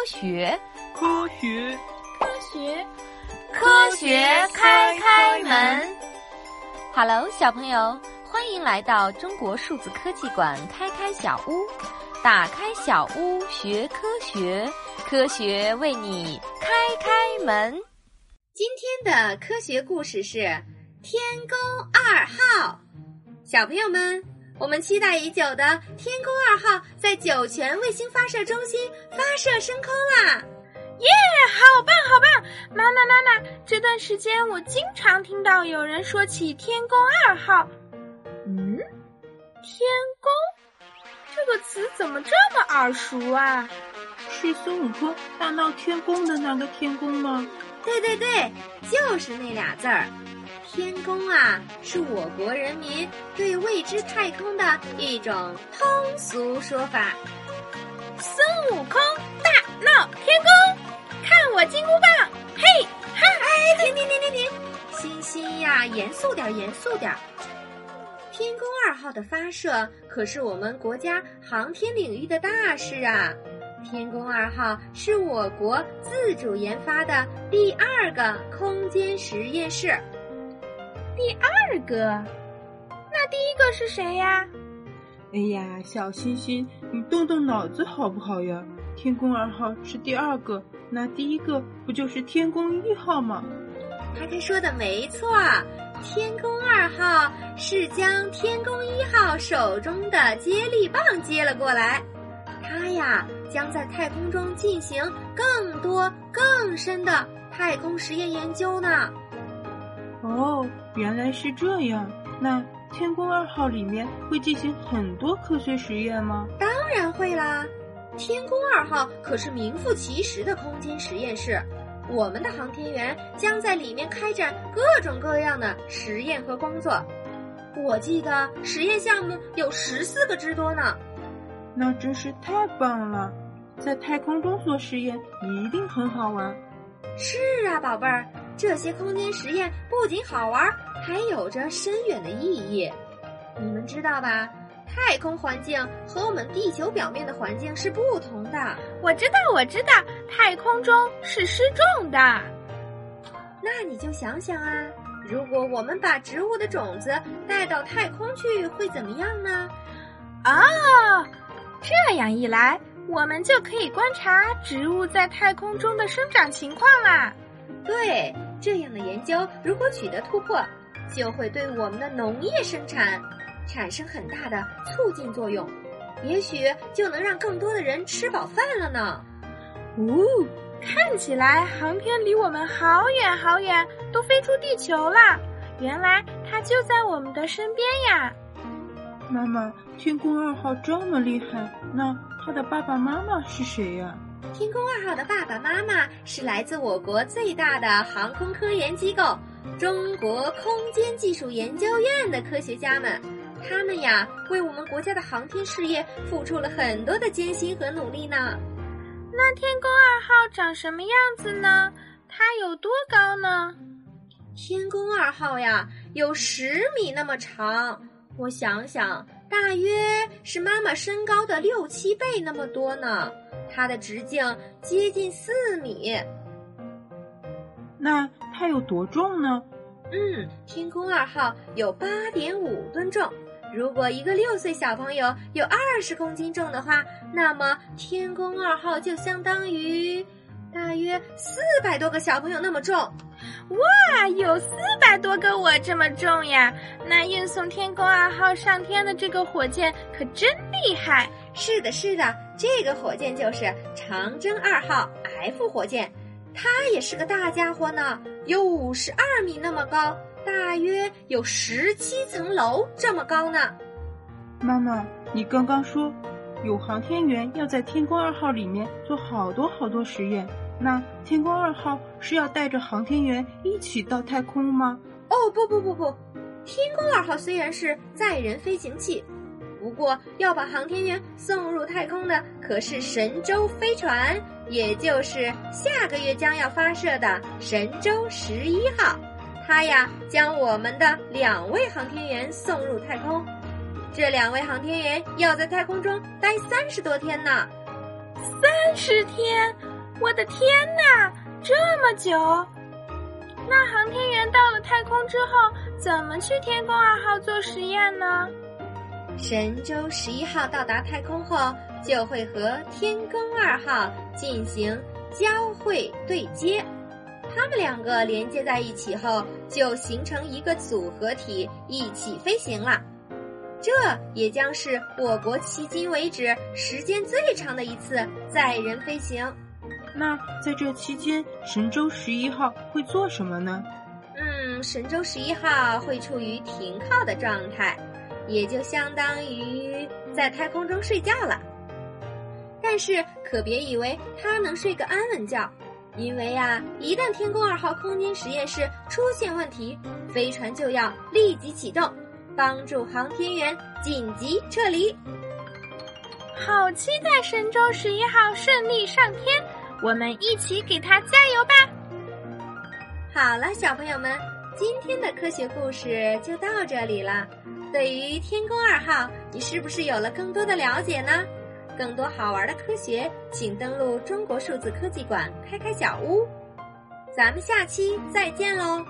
科学，科学，科学，科学开开门。Hello，小朋友，欢迎来到中国数字科技馆开开小屋，打开小屋学科学，科学为你开开门。今天的科学故事是天宫二号，小朋友们。我们期待已久的天宫二号在酒泉卫星发射中心发射升空啦！耶，好棒好棒！妈妈妈妈，这段时间我经常听到有人说起天宫二号。嗯，天宫这个词怎么这么耳熟啊？是孙悟空大闹天宫的那个天宫吗？对对对，就是那俩字儿。天宫啊，是我国人民对未知太空的一种通俗说法。孙悟空大闹天宫，看我金箍棒！嘿，哈！哎，停停停停停！欣欣呀，严肃点，严肃点。天宫二号的发射可是我们国家航天领域的大事啊！天宫二号是我国自主研发的第二个空间实验室。第二个，那第一个是谁呀？哎呀，小星星，你动动脑子好不好呀？天宫二号是第二个，那第一个不就是天宫一号吗？他他说的没错，天宫二号是将天宫一号手中的接力棒接了过来，它呀将在太空中进行更多更深的太空实验研究呢。哦，原来是这样。那天宫二号里面会进行很多科学实验吗？当然会啦！天宫二号可是名副其实的空间实验室，我们的航天员将在里面开展各种各样的实验和工作。我记得实验项目有十四个之多呢。那真是太棒了！在太空中做实验一定很好玩。是啊，宝贝儿。这些空间实验不仅好玩，还有着深远的意义。你们知道吧？太空环境和我们地球表面的环境是不同的。我知道，我知道，太空中是失重的。那你就想想啊，如果我们把植物的种子带到太空去，会怎么样呢？哦，这样一来，我们就可以观察植物在太空中的生长情况啦。对。这样的研究如果取得突破，就会对我们的农业生产产生很大的促进作用，也许就能让更多的人吃饱饭了呢。哦，看起来航天离我们好远好远，都飞出地球了。原来它就在我们的身边呀！妈妈，天宫二号这么厉害，那它的爸爸妈妈是谁呀？天宫二号的爸爸妈妈是来自我国最大的航空科研机构——中国空间技术研究院的科学家们。他们呀，为我们国家的航天事业付出了很多的艰辛和努力呢。那天宫二号长什么样子呢？它有多高呢？天宫二号呀，有十米那么长。我想想，大约是妈妈身高的六七倍那么多呢。它的直径接近四米，那它有多重呢？嗯，天宫二号有八点五吨重。如果一个六岁小朋友有二十公斤重的话，那么天宫二号就相当于大约四百多个小朋友那么重。哇，有四百多个我这么重呀！那运送天宫二号上天的这个火箭可真厉害。是的，是的，这个火箭就是长征二号 F 火箭，它也是个大家伙呢，有五十二米那么高，大约有十七层楼这么高呢。妈妈，你刚刚说有航天员要在天宫二号里面做好多好多实验，那天宫二号是要带着航天员一起到太空吗？哦，不不不不，天宫二号虽然是载人飞行器。不过，要把航天员送入太空的可是神舟飞船，也就是下个月将要发射的神舟十一号。它呀，将我们的两位航天员送入太空。这两位航天员要在太空中待三十多天呢。三十天，我的天哪，这么久！那航天员到了太空之后，怎么去天宫二号做实验呢？神舟十一号到达太空后，就会和天宫二号进行交会对接，它们两个连接在一起后，就形成一个组合体，一起飞行了。这也将是我国迄今为止时间最长的一次载人飞行。那在这期间，神舟十一号会做什么呢？嗯，神舟十一号会处于停靠的状态，也就相当于在太空中睡觉了。但是可别以为它能睡个安稳觉，因为呀，一旦天宫二号空间实验室出现问题，飞船就要立即启动，帮助航天员紧急撤离。好期待神舟十一号顺利上天！我们一起给它加油吧！好了，小朋友们，今天的科学故事就到这里了。对于天宫二号，你是不是有了更多的了解呢？更多好玩的科学，请登录中国数字科技馆开开小屋。咱们下期再见喽！